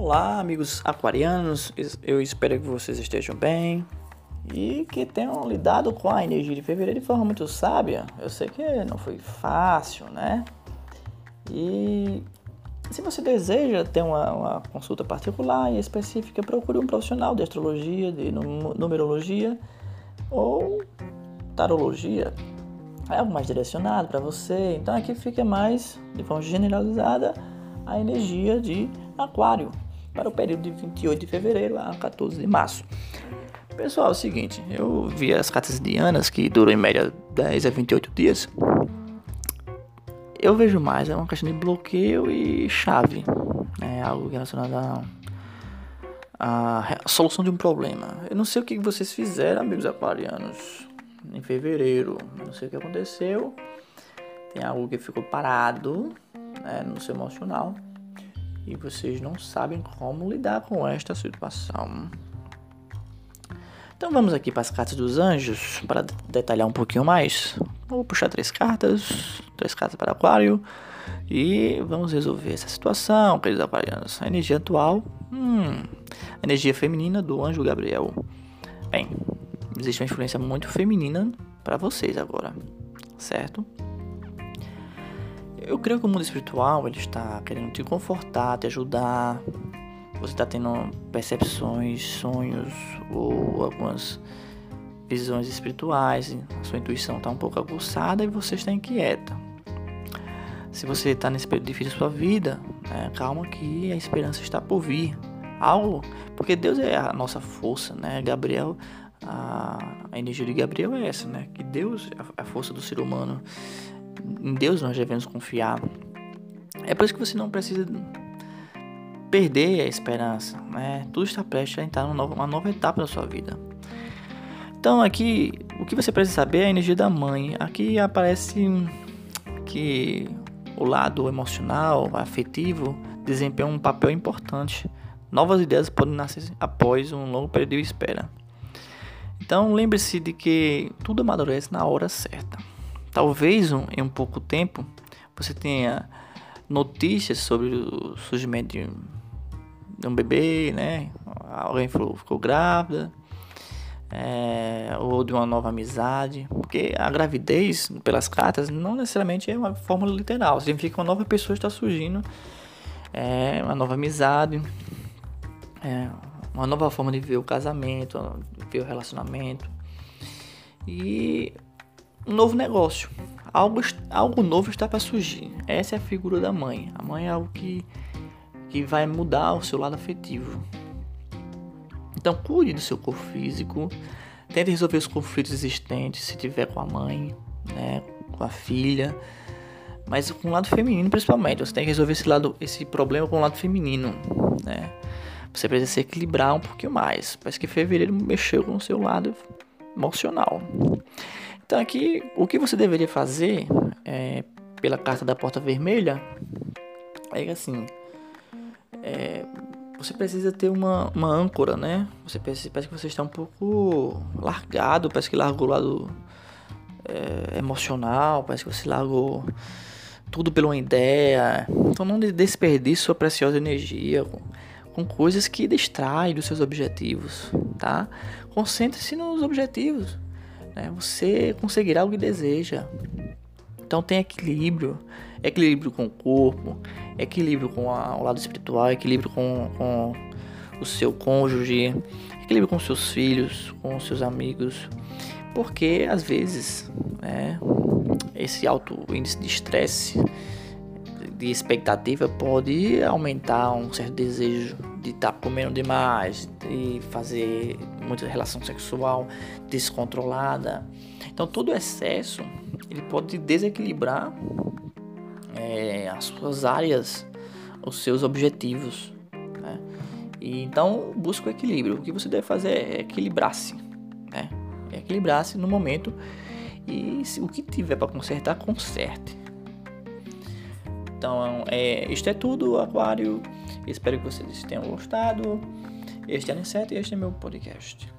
Olá, amigos aquarianos. Eu espero que vocês estejam bem e que tenham lidado com a energia de fevereiro de forma muito sábia. Eu sei que não foi fácil, né? E se você deseja ter uma, uma consulta particular e específica, procure um profissional de astrologia, de numerologia ou tarologia. É algo mais direcionado para você. Então aqui fica mais, de forma generalizada, a energia de Aquário para o período de 28 de fevereiro a 14 de março. Pessoal, é o seguinte, eu vi as cartas dianas que duram em média 10 a 28 dias. Eu vejo mais, é uma questão de bloqueio e chave. É algo relacionado a, a solução de um problema. Eu não sei o que vocês fizeram, amigos aquarianos, em fevereiro. Eu não sei o que aconteceu. Tem algo que ficou parado né, no seu emocional e vocês não sabem como lidar com esta situação. Então vamos aqui para as cartas dos anjos para detalhar um pouquinho mais. Vou puxar três cartas, três cartas para Aquário e vamos resolver essa situação, queridos aquarianos. A energia atual, hum, a energia feminina do anjo Gabriel. Bem, existe uma influência muito feminina para vocês agora, certo? Eu creio que o mundo espiritual ele está querendo te confortar, te ajudar. Você está tendo percepções, sonhos ou algumas visões espirituais. A sua intuição está um pouco aguçada e você está inquieta. Se você está nesse período difícil da sua vida, né, calma que a esperança está por vir. Algo, porque Deus é a nossa força, né? Gabriel, a, energia de Gabriel é essa, né? Que Deus é a força do ser humano em Deus nós devemos confiar. É por isso que você não precisa perder a esperança, né? Tudo está prestes a entrar numa nova, uma nova etapa da sua vida. Então aqui, o que você precisa saber é a energia da mãe. Aqui aparece que o lado emocional, afetivo, desempenha um papel importante. Novas ideias podem nascer após um longo período de espera. Então lembre-se de que tudo amadurece na hora certa. Talvez um, em um pouco tempo você tenha notícias sobre o surgimento de, um bebê, né? Alguém ficou, ficou grávida, é, ou de uma nova amizade, porque a gravidez, pelas cartas, não necessariamente é uma fórmula literal, significa que uma nova pessoa está surgindo, é, uma nova amizade, é, uma nova forma de ver o casamento, ver o relacionamento. E um novo negócio. Algo, algo novo está para surgir. Essa é a figura da mãe. A mãe é algo que, que vai mudar o seu lado afetivo. Então cuide do seu corpo físico. Tente resolver os conflitos existentes se tiver com a mãe, né, com a filha. Mas com o lado feminino principalmente. Você tem que resolver esse, lado, esse problema com o lado feminino. Né? Você precisa se equilibrar um pouquinho mais. Parece que fevereiro mexeu com o seu lado emocional. Então aqui o que você deveria fazer é, pela carta da porta vermelha é assim é, você precisa ter uma, uma âncora, né? Você parece, parece que você está um pouco largado, parece que largou o lado é, emocional, parece que você largou tudo pela uma ideia. Então não desperdice sua preciosa energia com, com coisas que distraem dos seus objetivos, tá? Concentre-se nos objetivos né, você conseguirá o que deseja. Então tem equilíbrio, equilíbrio com o corpo, equilíbrio com a, o lado espiritual, equilíbrio com, com o seu cônjuge, equilíbrio com seus filhos, com seus amigos, porque às vezes né, esse alto índice de estresse, de expectativa pode aumentar um certo desejo de estar tá comendo demais, de fazer muita relação sexual descontrolada. Então todo excesso ele pode desequilibrar é, as suas áreas, os seus objetivos. Né? E então busca o equilíbrio. O que você deve fazer é equilibrar-se, né? É equilibrar-se no momento e se, o que tiver para consertar conserte. Então, é, isto é tudo, Aquário. Espero que vocês tenham gostado. Este é o 7 e este é meu podcast.